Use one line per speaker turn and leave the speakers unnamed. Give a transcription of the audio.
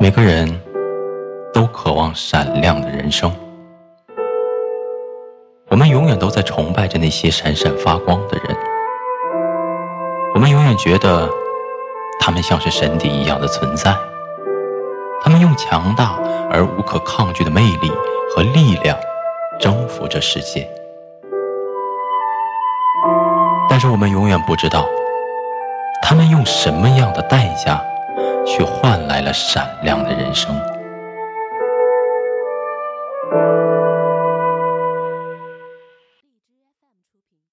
每个人都渴望闪亮的人生，我们永远都在崇拜着那些闪闪发光的人，我们永远觉得他们像是神邸一样的存在，他们用强大而无可抗拒的魅力和力量征服着世界，但是我们永远不知道，他们用什么样的代价。却换来了闪亮的人生。